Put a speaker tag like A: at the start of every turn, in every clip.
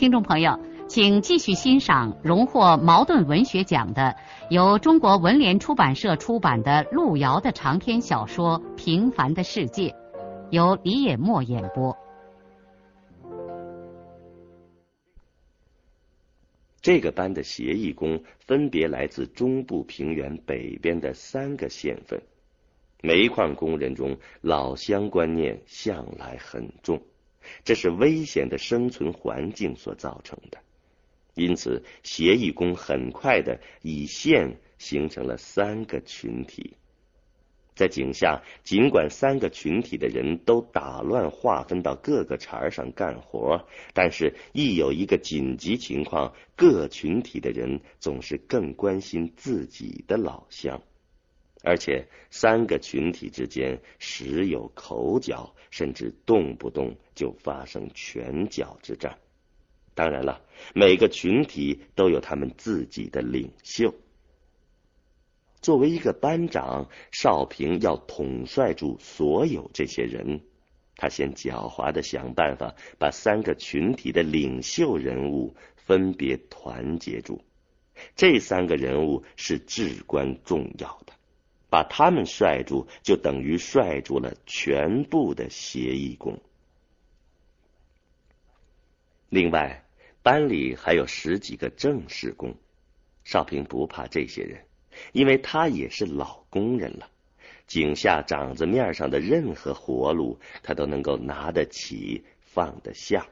A: 听众朋友，请继续欣赏荣获茅盾文学奖的、由中国文联出版社出版的路遥的长篇小说《平凡的世界》，由李野墨演播。
B: 这个班的协议工分别来自中部平原北边的三个县份，煤矿工人中老乡观念向来很重。这是危险的生存环境所造成的，因此协议工很快的以县形成了三个群体。在井下，尽管三个群体的人都打乱划分到各个茬上干活，但是一有一个紧急情况，各群体的人总是更关心自己的老乡。而且三个群体之间时有口角，甚至动不动就发生拳脚之战。当然了，每个群体都有他们自己的领袖。作为一个班长，少平要统帅住所有这些人。他先狡猾的想办法把三个群体的领袖人物分别团结住。这三个人物是至关重要的。把他们帅住，就等于帅住了全部的协议工。另外，班里还有十几个正式工，少平不怕这些人，因为他也是老工人了。井下掌子面上的任何活路，他都能够拿得起，放得下。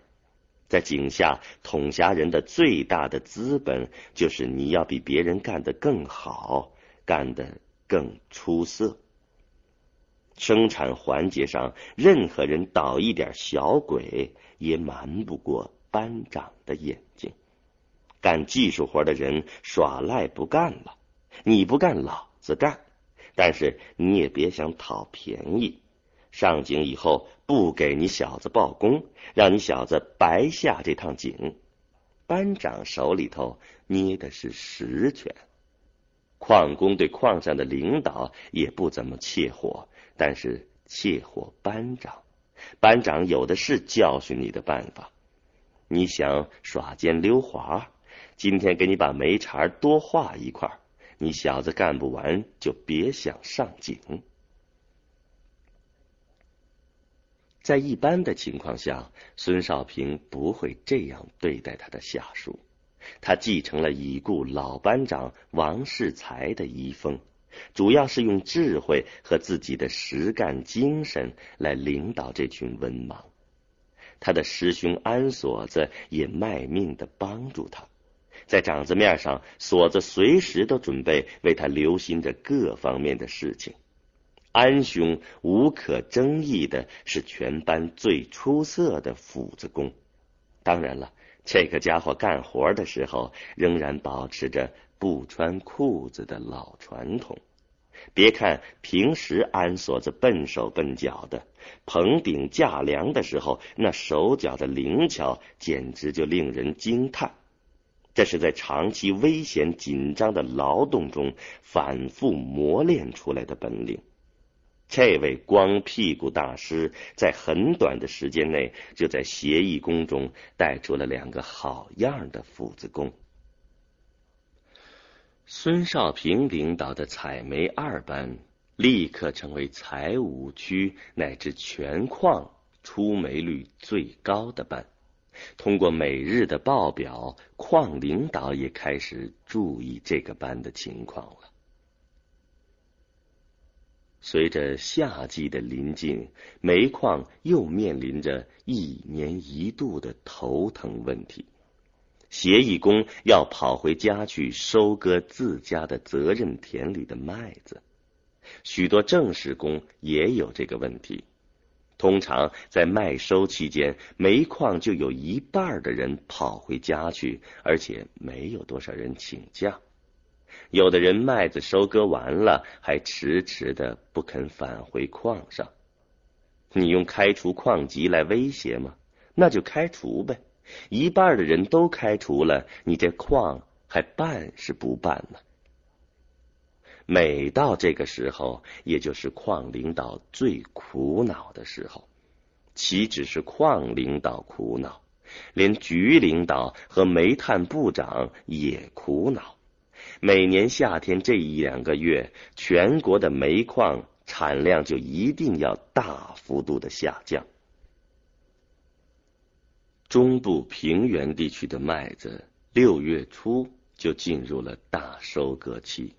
B: 在井下，统辖人的最大的资本，就是你要比别人干得更好，干得。更出色。生产环节上，任何人捣一点小鬼，也瞒不过班长的眼睛。干技术活的人耍赖不干了，你不干，老子干。但是你也别想讨便宜。上井以后，不给你小子报工，让你小子白下这趟井。班长手里头捏的是实权。矿工对矿上的领导也不怎么怯火，但是怯火班长，班长有的是教训你的办法。你想耍奸溜滑，今天给你把煤茬多画一块，你小子干不完就别想上井。在一般的情况下，孙少平不会这样对待他的下属。他继承了已故老班长王世才的遗风，主要是用智慧和自己的实干精神来领导这群文盲。他的师兄安锁子也卖命的帮助他，在掌子面上，锁子随时都准备为他留心着各方面的事情。安兄无可争议的是全班最出色的斧子工，当然了。这个家伙干活的时候仍然保持着不穿裤子的老传统。别看平时安锁子笨手笨脚的，棚顶架梁的时候，那手脚的灵巧简直就令人惊叹。这是在长期危险紧张的劳动中反复磨练出来的本领。这位光屁股大师在很短的时间内，就在协议工中带出了两个好样的斧子工。孙少平领导的采煤二班立刻成为采五区乃至全矿出煤率最高的班。通过每日的报表，矿领导也开始注意这个班的情况了。随着夏季的临近，煤矿又面临着一年一度的头疼问题。协议工要跑回家去收割自家的责任田里的麦子，许多正式工也有这个问题。通常在麦收期间，煤矿就有一半的人跑回家去，而且没有多少人请假。有的人麦子收割完了，还迟迟的不肯返回矿上。你用开除矿籍来威胁吗？那就开除呗。一半的人都开除了，你这矿还办是不办呢？每到这个时候，也就是矿领导最苦恼的时候。岂止是矿领导苦恼，连局领导和煤炭部长也苦恼。每年夏天这一两个月，全国的煤矿产量就一定要大幅度的下降。中部平原地区的麦子，六月初就进入了大收割期。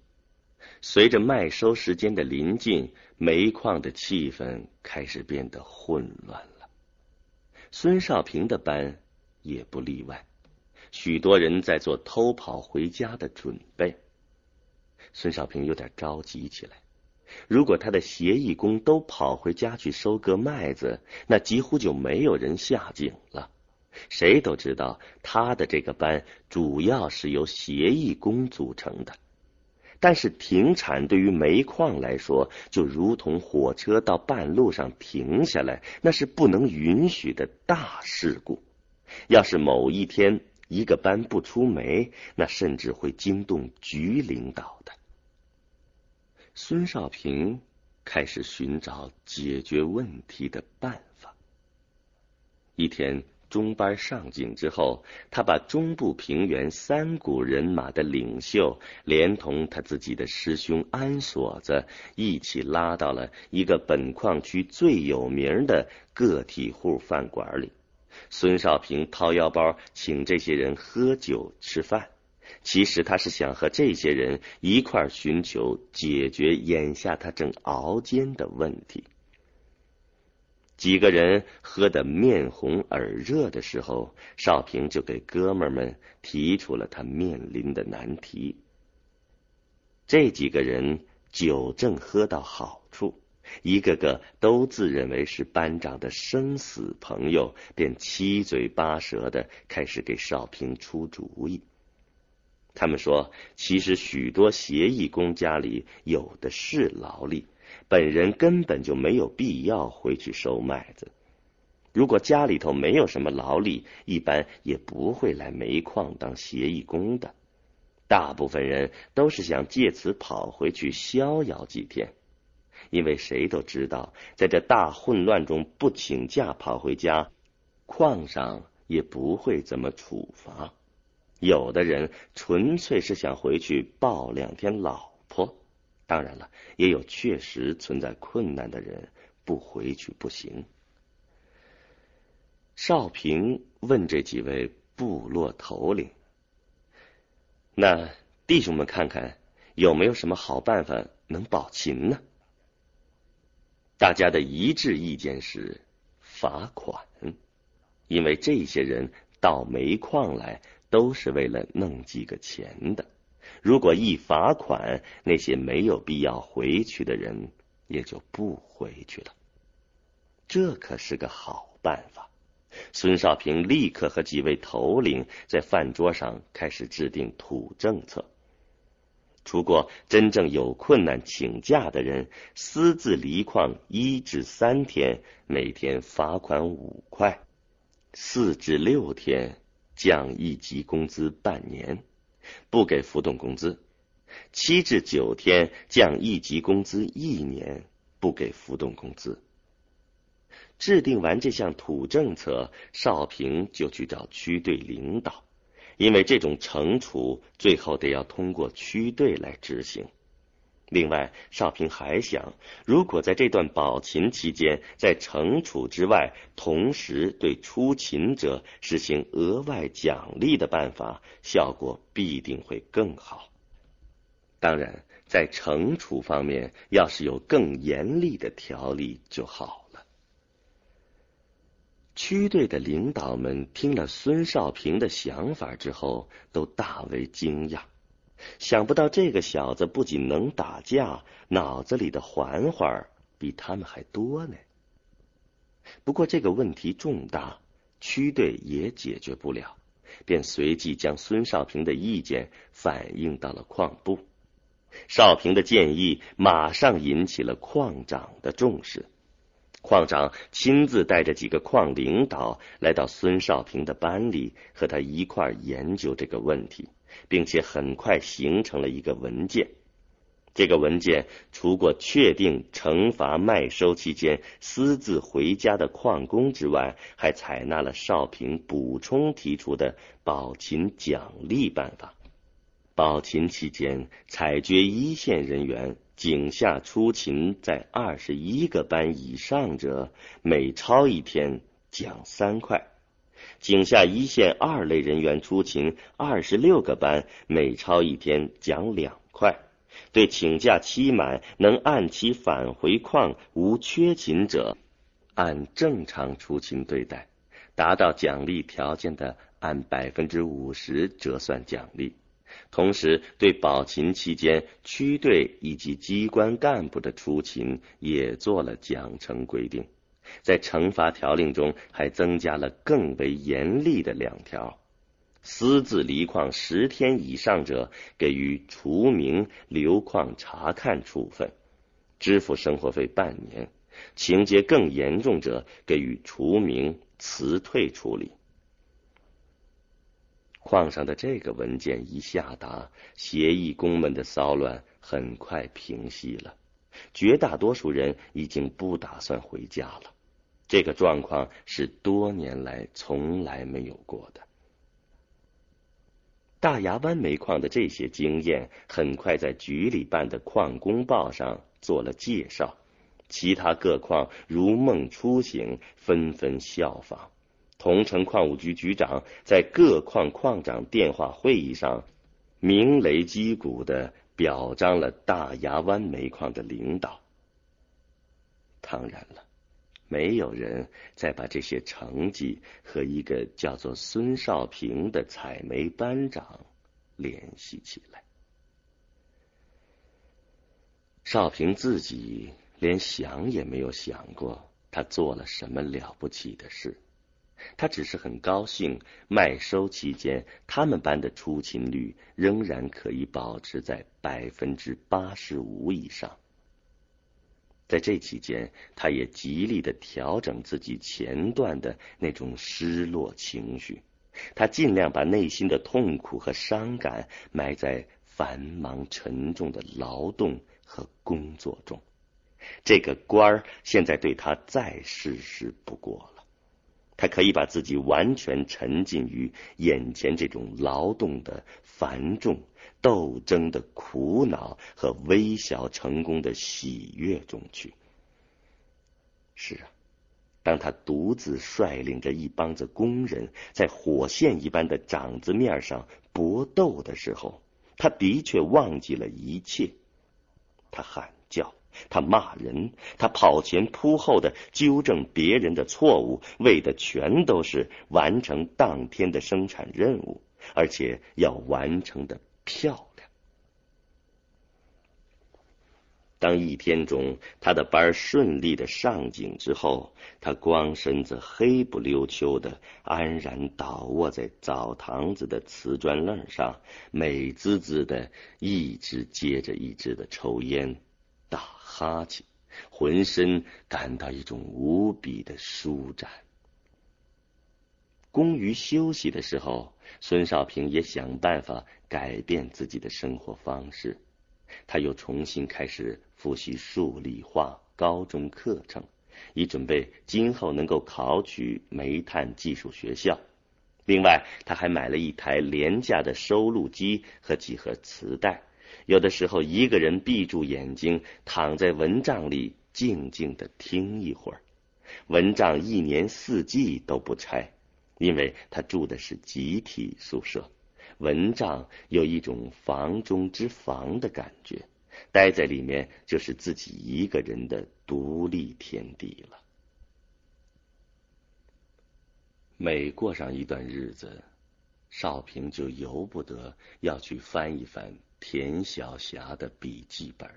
B: 随着麦收时间的临近，煤矿的气氛开始变得混乱了。孙少平的班也不例外，许多人在做偷跑回家的准备。孙少平有点着急起来。如果他的协议工都跑回家去收割麦子，那几乎就没有人下井了。谁都知道，他的这个班主要是由协议工组成的。但是停产对于煤矿来说，就如同火车到半路上停下来，那是不能允许的大事故。要是某一天一个班不出煤，那甚至会惊动局领导的。孙少平开始寻找解决问题的办法。一天。中班上井之后，他把中部平原三股人马的领袖，连同他自己的师兄安锁子一起拉到了一个本矿区最有名的个体户饭馆里。孙少平掏腰包请这些人喝酒吃饭，其实他是想和这些人一块寻求解决眼下他正熬煎的问题。几个人喝得面红耳热的时候，少平就给哥们们提出了他面临的难题。这几个人酒正喝到好处，一个个都自认为是班长的生死朋友，便七嘴八舌的开始给少平出主意。他们说，其实许多协议工家里有的是劳力。本人根本就没有必要回去收麦子。如果家里头没有什么劳力，一般也不会来煤矿当协议工的。大部分人都是想借此跑回去逍遥几天，因为谁都知道，在这大混乱中不请假跑回家，矿上也不会怎么处罚。有的人纯粹是想回去抱两天老婆。当然了，也有确实存在困难的人不回去不行。少平问这几位部落头领：“那弟兄们看看有没有什么好办法能保秦呢？”大家的一致意见是罚款，因为这些人到煤矿来都是为了弄几个钱的。如果一罚款，那些没有必要回去的人也就不回去了。这可是个好办法。孙少平立刻和几位头领在饭桌上开始制定土政策。除过真正有困难请假的人，私自离矿一至三天，每天罚款五块；四至六天，降一级工资半年。不给浮动工资，七至九天降一级工资一年，不给浮动工资。制定完这项土政策，少平就去找区队领导，因为这种惩处最后得要通过区队来执行。另外，少平还想，如果在这段保勤期间，在惩处之外，同时对出勤者实行额外奖励的办法，效果必定会更好。当然，在惩处方面，要是有更严厉的条例就好。区队的领导们听了孙少平的想法之后，都大为惊讶。想不到这个小子不仅能打架，脑子里的环环比他们还多呢。不过这个问题重大，区队也解决不了，便随即将孙少平的意见反映到了矿部。少平的建议马上引起了矿长的重视。矿长亲自带着几个矿领导来到孙少平的班里，和他一块研究这个问题，并且很快形成了一个文件。这个文件除过确定惩罚麦收期间私自回家的矿工之外，还采纳了少平补充提出的保勤奖励办法。保勤期间，采掘一线人员。井下出勤在二十一个班以上者，每超一天奖三块；井下一线二类人员出勤二十六个班，每超一天奖两块。对请假期满能按期返回矿无缺勤者，按正常出勤对待；达到奖励条件的，按百分之五十折算奖励。同时，对保勤期间区队以及机关干部的出勤也做了奖惩规定，在惩罚条令中还增加了更为严厉的两条：私自离矿十天以上者，给予除名、留矿查看处分，支付生活费半年；情节更严重者，给予除名、辞退处理。矿上的这个文件一下达，协议工们的骚乱很快平息了。绝大多数人已经不打算回家了。这个状况是多年来从来没有过的。大牙湾煤矿的这些经验很快在局里办的矿工报上做了介绍，其他各矿如梦初醒，纷纷效仿。桐城矿务局局长在各矿矿长电话会议上鸣雷击鼓的表彰了大牙湾煤矿的领导。当然了，没有人再把这些成绩和一个叫做孙少平的采煤班长联系起来。少平自己连想也没有想过，他做了什么了不起的事。他只是很高兴，麦收期间他们班的出勤率仍然可以保持在百分之八十五以上。在这期间，他也极力的调整自己前段的那种失落情绪，他尽量把内心的痛苦和伤感埋在繁忙沉重的劳动和工作中。这个官儿现在对他再适时不过了。他可以把自己完全沉浸于眼前这种劳动的繁重、斗争的苦恼和微小成功的喜悦中去。是啊，当他独自率领着一帮子工人在火线一般的掌子面上搏斗的时候，他的确忘记了一切。他喊叫。他骂人，他跑前扑后的纠正别人的错误，为的全都是完成当天的生产任务，而且要完成的漂亮。当一天中他的班顺利的上井之后，他光身子黑不溜秋的安然倒卧在澡堂子的瓷砖楞上，美滋滋的一支接着一支的抽烟。打哈欠，浑身感到一种无比的舒展。工余休息的时候，孙少平也想办法改变自己的生活方式。他又重新开始复习数理化高中课程，以准备今后能够考取煤炭技术学校。另外，他还买了一台廉价的收录机和几盒磁带。有的时候，一个人闭住眼睛，躺在蚊帐里，静静的听一会儿。蚊帐一年四季都不拆，因为他住的是集体宿舍。蚊帐有一种房中之房的感觉，待在里面就是自己一个人的独立天地了。每过上一段日子，少平就由不得要去翻一翻。田小霞的笔记本，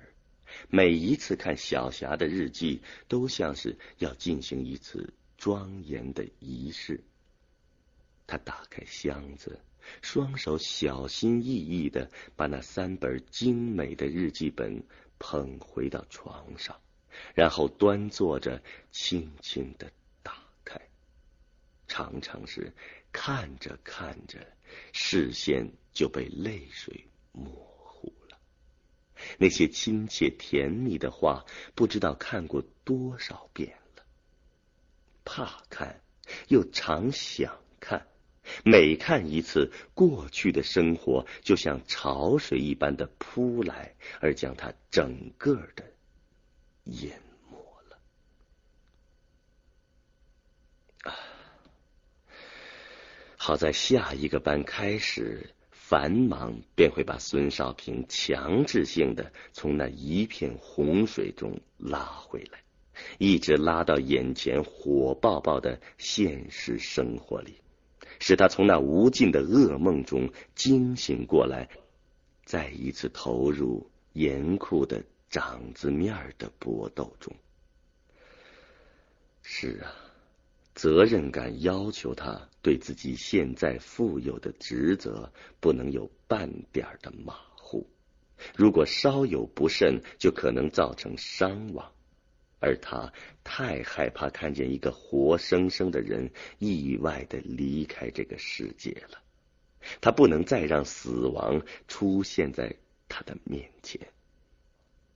B: 每一次看小霞的日记，都像是要进行一次庄严的仪式。他打开箱子，双手小心翼翼的把那三本精美的日记本捧回到床上，然后端坐着，轻轻的打开。常常是看着看着，视线就被泪水抹。那些亲切甜蜜的话，不知道看过多少遍了。怕看，又常想看。每看一次，过去的生活就像潮水一般的扑来，而将它整个的淹没了。啊！好在下一个班开始，繁忙便会把孙少平强制性的从那一片洪水中拉回来，一直拉到眼前火爆爆的现实生活里。使他从那无尽的噩梦中惊醒过来，再一次投入严酷的长子面的搏斗中。是啊，责任感要求他对自己现在负有的职责不能有半点的马虎，如果稍有不慎，就可能造成伤亡。而他太害怕看见一个活生生的人意外的离开这个世界了，他不能再让死亡出现在他的面前。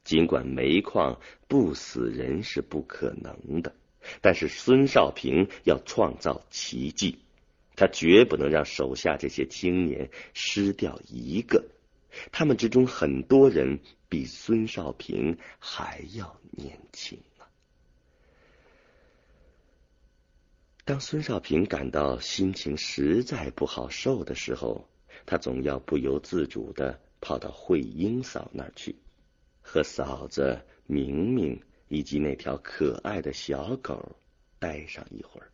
B: 尽管煤矿不死人是不可能的，但是孙少平要创造奇迹，他绝不能让手下这些青年失掉一个。他们之中很多人比孙少平还要年轻啊。当孙少平感到心情实在不好受的时候，他总要不由自主的跑到慧英嫂那儿去，和嫂子明明以及那条可爱的小狗待上一会儿，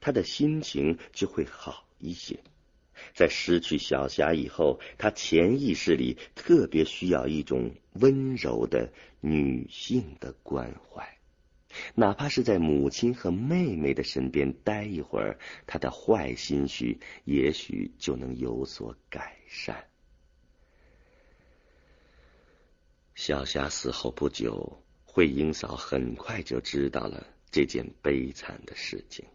B: 他的心情就会好一些。在失去小霞以后，他潜意识里特别需要一种温柔的女性的关怀。哪怕是在母亲和妹妹的身边待一会儿，他的坏心绪也许就能有所改善。小霞死后不久，慧英嫂很快就知道了这件悲惨的事情。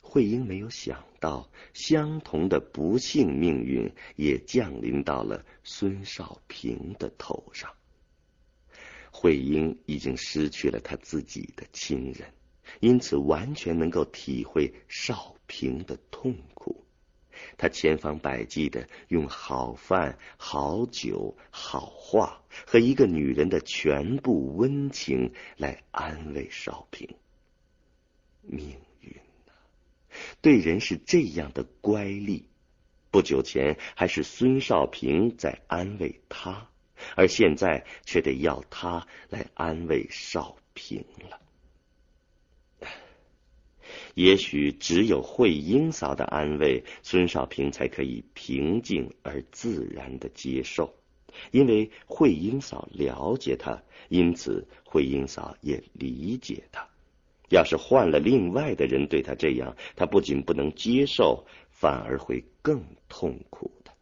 B: 慧英没有想到，相同的不幸命运也降临到了孙少平的头上。慧英已经失去了他自己的亲人，因此完全能够体会少平的痛苦。他千方百计的用好饭、好酒、好话和一个女人的全部温情来安慰少平。命运呐，对人是这样的乖戾。不久前还是孙少平在安慰他。而现在却得要他来安慰少平了。也许只有慧英嫂的安慰，孙少平才可以平静而自然的接受，因为慧英嫂了解他，因此慧英嫂也理解他。要是换了另外的人对他这样，他不仅不能接受，反而会更痛苦的。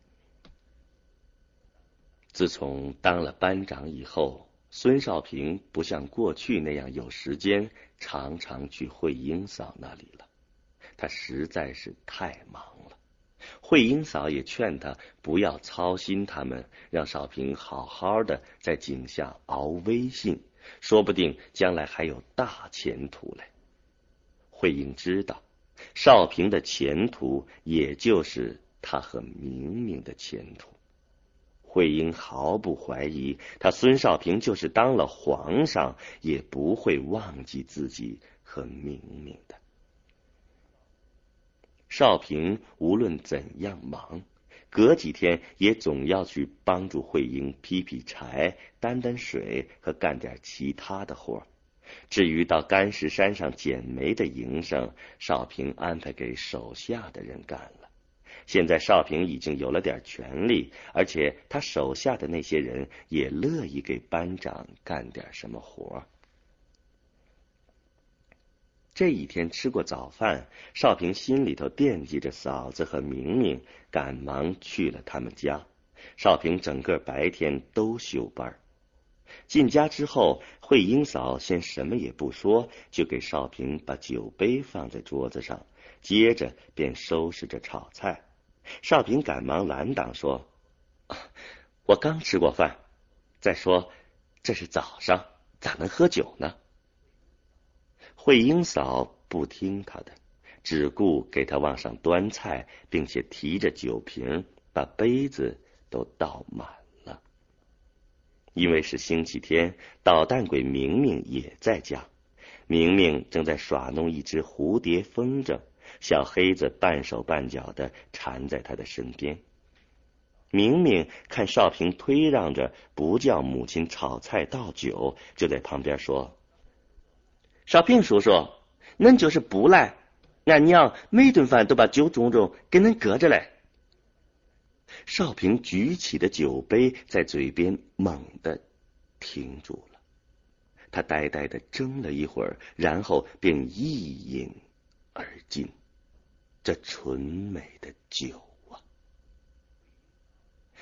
B: 自从当了班长以后，孙少平不像过去那样有时间常常去慧英嫂那里了。他实在是太忙了。慧英嫂也劝他不要操心他们，让少平好好的在井下熬微信，说不定将来还有大前途嘞。慧英知道，少平的前途也就是他和明明的前途。慧英毫不怀疑，他孙少平就是当了皇上，也不会忘记自己和明明的。少平无论怎样忙，隔几天也总要去帮助慧英劈劈柴、担担水和干点其他的活。至于到干石山上捡煤的营生，少平安排给手下的人干了。现在少平已经有了点权力，而且他手下的那些人也乐意给班长干点什么活。这一天吃过早饭，少平心里头惦记着嫂子和明明，赶忙去了他们家。少平整个白天都休班。进家之后，慧英嫂先什么也不说，就给少平把酒杯放在桌子上，接着便收拾着炒菜。少平赶忙拦挡说：“我刚吃过饭，再说这是早上，咋能喝酒呢？”慧英嫂不听他的，只顾给他往上端菜，并且提着酒瓶把杯子都倒满了。因为是星期天，捣蛋鬼明明也在家。明明正在耍弄一只蝴蝶风筝，小黑子半手半脚的缠在他的身边。明明看少平推让着不叫母亲炒菜倒酒，就在旁边说。少平叔叔，恁就是不来，俺娘每顿饭都把酒盅盅给恁搁着嘞。少平举起的酒杯在嘴边猛地停住了，他呆呆的怔了一会儿，然后便一饮而尽。这纯美的酒啊！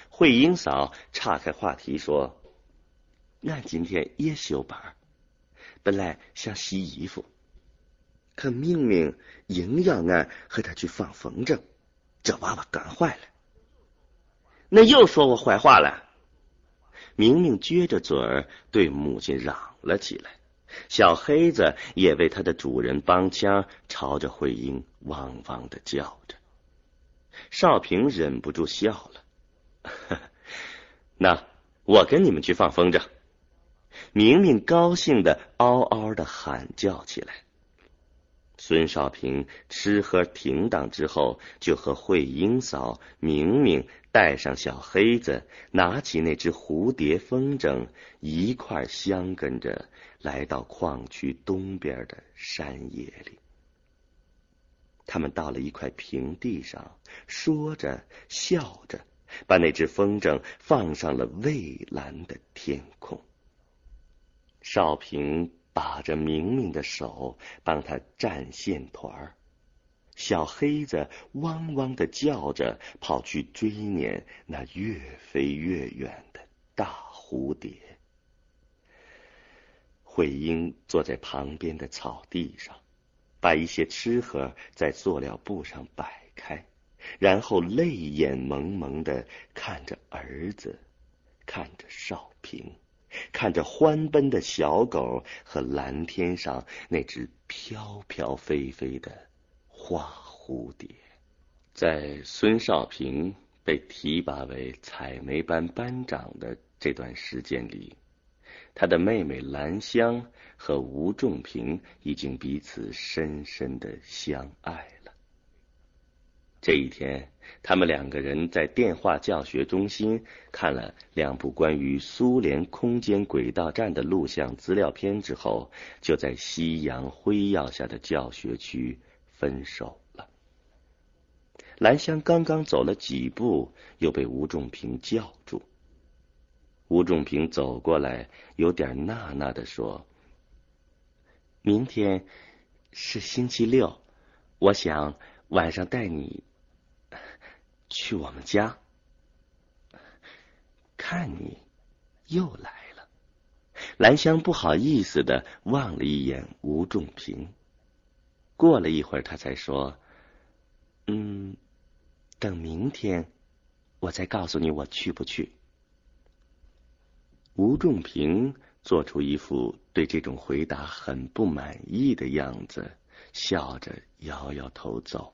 B: 慧英嫂岔开话题说：“俺今天也休班。”本来想洗衣服，可明明硬要俺和他去放风筝，这娃娃干坏了。那又说我坏话了。明明撅着嘴儿对母亲嚷了起来，小黑子也为他的主人帮腔，朝着慧英汪汪的叫着。少平忍不住笑了，那我跟你们去放风筝。明明高兴的嗷嗷的喊叫起来。孙少平吃喝停当之后，就和慧英嫂、明明带上小黑子，拿起那只蝴蝶风筝，一块相跟着来到矿区东边的山野里。他们到了一块平地上，说着笑着，把那只风筝放上了蔚蓝的天空。少平把着明明的手，帮他站线团儿。小黑子汪汪的叫着，跑去追撵那越飞越远的大蝴蝶。慧英坐在旁边的草地上，把一些吃盒在塑料布上摆开，然后泪眼蒙蒙的看着儿子，看着少平。看着欢奔的小狗和蓝天上那只飘飘飞飞的花蝴蝶，在孙少平被提拔为采煤班班长的这段时间里，他的妹妹兰香和吴仲平已经彼此深深的相爱了。这一天。他们两个人在电话教学中心看了两部关于苏联空间轨道站的录像资料片之后，就在夕阳辉耀下的教学区分手了。兰香刚刚走了几步，又被吴仲平叫住。吴仲平走过来，有点纳纳的说：“明天是星期六，我想晚上带你。”去我们家，看你又来了。兰香不好意思的望了一眼吴仲平，过了一会儿，他才说：“嗯，等明天我再告诉你我去不去。”吴仲平做出一副对这种回答很不满意的样子，笑着摇摇头走。